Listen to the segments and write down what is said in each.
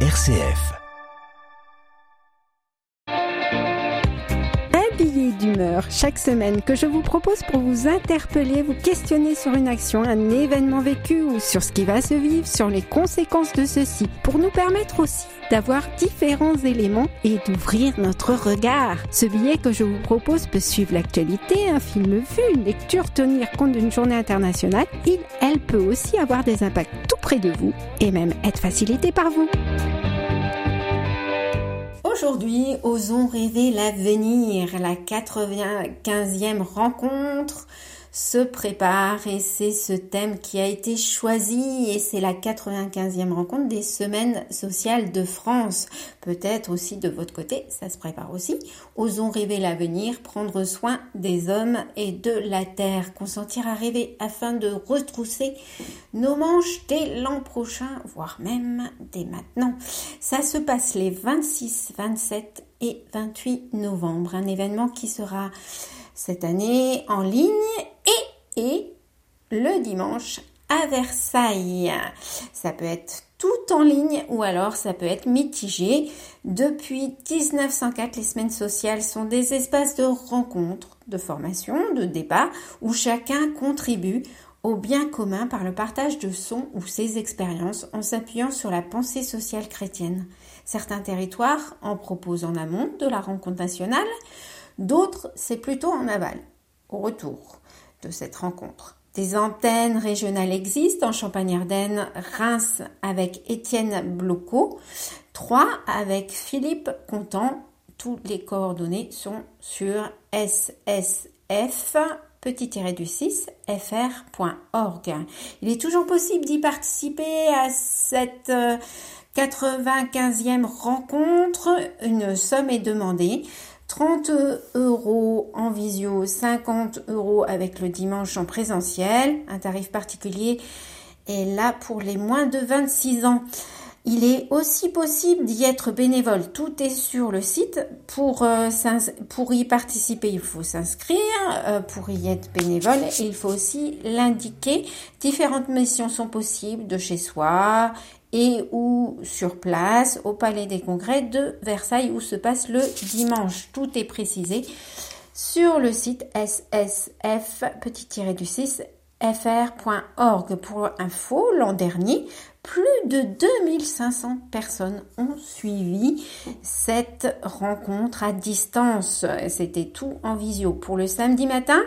RCF. Chaque semaine que je vous propose pour vous interpeller, vous questionner sur une action, un événement vécu ou sur ce qui va se vivre, sur les conséquences de ceci, pour nous permettre aussi d'avoir différents éléments et d'ouvrir notre regard. Ce billet que je vous propose peut suivre l'actualité, un film vu, une lecture, tenir compte d'une journée internationale. Il, elle peut aussi avoir des impacts tout près de vous et même être facilité par vous. Aujourd'hui, osons rêver l'avenir. La 95e rencontre se prépare et c'est ce thème qui a été choisi et c'est la 95e rencontre des semaines sociales de France. Peut-être aussi de votre côté, ça se prépare aussi. Osons rêver l'avenir, prendre soin des hommes et de la terre, consentir à rêver afin de retrousser nos manches dès l'an prochain, voire même dès maintenant. Ça se passe les 26, 27 et 28 novembre, un événement qui sera cette année en ligne et, et le dimanche à Versailles. Ça peut être tout en ligne ou alors ça peut être mitigé. Depuis 1904, les semaines sociales sont des espaces de rencontres, de formation, de débat où chacun contribue au bien commun par le partage de son ou ses expériences en s'appuyant sur la pensée sociale chrétienne. Certains territoires en proposent en amont de la rencontre nationale, D'autres, c'est plutôt en aval, au retour de cette rencontre. Des antennes régionales existent en Champagne-Ardenne, Reims avec Étienne Blocot, Troyes avec Philippe Contant. Toutes les coordonnées sont sur ssf petit du 6 fr.org. Il est toujours possible d'y participer à cette 95e rencontre. Une somme est demandée. 30 euros en visio, 50 euros avec le dimanche en présentiel, un tarif particulier est là pour les moins de 26 ans. Il est aussi possible d'y être bénévole. Tout est sur le site. Pour, euh, pour y participer, il faut s'inscrire. Euh, pour y être bénévole, il faut aussi l'indiquer. Différentes missions sont possibles de chez soi et ou sur place au Palais des Congrès de Versailles où se passe le dimanche. Tout est précisé sur le site ssf du 6 fr.org. Pour info, l'an dernier, plus de 2500 personnes ont suivi cette rencontre à distance. C'était tout en visio. Pour le samedi matin,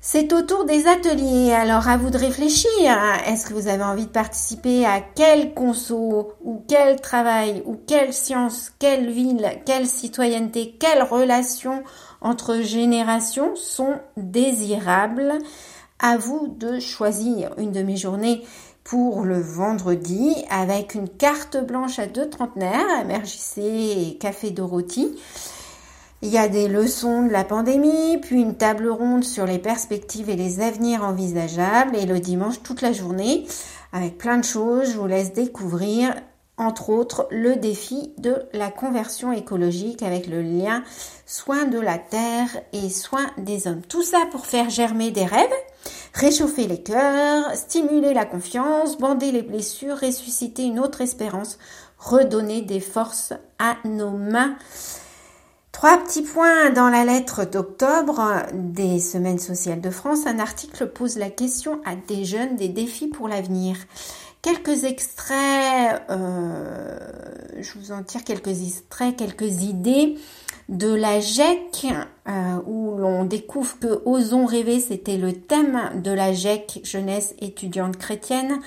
c'est autour des ateliers. Alors à vous de réfléchir. Est-ce que vous avez envie de participer à quel conso ou quel travail ou quelle science, quelle ville, quelle citoyenneté, quelles relations entre générations sont désirables? À vous de choisir une demi-journée pour le vendredi avec une carte blanche à deux trentenaires, MRJC et Café Dorothy. Il y a des leçons de la pandémie, puis une table ronde sur les perspectives et les avenirs envisageables, et le dimanche toute la journée, avec plein de choses, je vous laisse découvrir, entre autres, le défi de la conversion écologique avec le lien soin de la terre et soin des hommes. Tout ça pour faire germer des rêves, réchauffer les cœurs, stimuler la confiance, bander les blessures, ressusciter une autre espérance, redonner des forces à nos mains. Trois petits points dans la lettre d'octobre des Semaines sociales de France. Un article pose la question à des jeunes des défis pour l'avenir. Quelques extraits, euh, je vous en tire quelques extraits, quelques idées de la GEC euh, où l'on découvre que Osons rêver, c'était le thème de la GEC jeunesse étudiante chrétienne.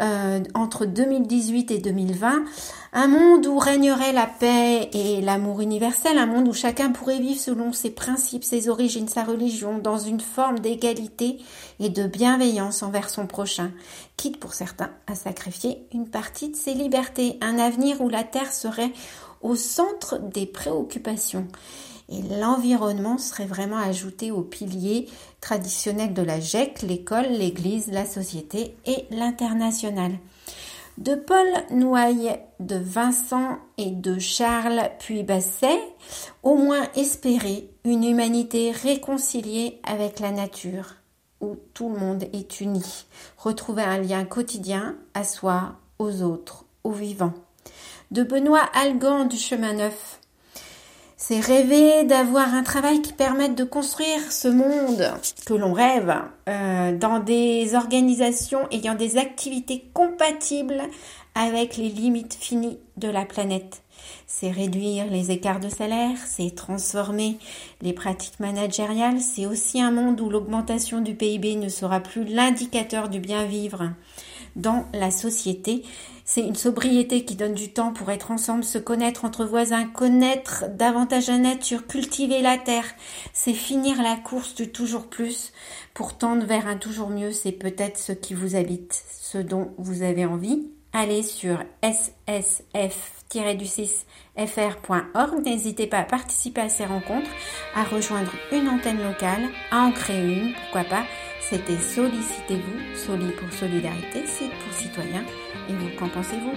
Euh, entre 2018 et 2020, un monde où régnerait la paix et l'amour universel, un monde où chacun pourrait vivre selon ses principes, ses origines, sa religion, dans une forme d'égalité et de bienveillance envers son prochain, quitte pour certains à sacrifier une partie de ses libertés, un avenir où la Terre serait au centre des préoccupations et l'environnement serait vraiment ajouté aux piliers traditionnels de la GEC, l'école, l'église, la société et l'international. De Paul Noailles, de Vincent et de Charles Puy-Basset, au moins espérer une humanité réconciliée avec la nature, où tout le monde est uni, retrouver un lien quotidien à soi, aux autres, aux vivants. De Benoît Algan du Chemin Neuf. C'est rêver d'avoir un travail qui permette de construire ce monde que l'on rêve euh, dans des organisations ayant des activités compatibles avec les limites finies de la planète. C'est réduire les écarts de salaire, c'est transformer les pratiques managériales, c'est aussi un monde où l'augmentation du PIB ne sera plus l'indicateur du bien vivre dans la société, c'est une sobriété qui donne du temps pour être ensemble, se connaître entre voisins, connaître davantage la nature, cultiver la terre. C'est finir la course du toujours plus pour tendre vers un toujours mieux. C'est peut-être ce qui vous habite, ce dont vous avez envie. Allez sur ssf-du6fr.org. N'hésitez pas à participer à ces rencontres, à rejoindre une antenne locale, à en créer une, pourquoi pas. C'était Sollicitez-vous, Soli pour solidarité, Site pour citoyens. Et vous, qu'en pensez-vous?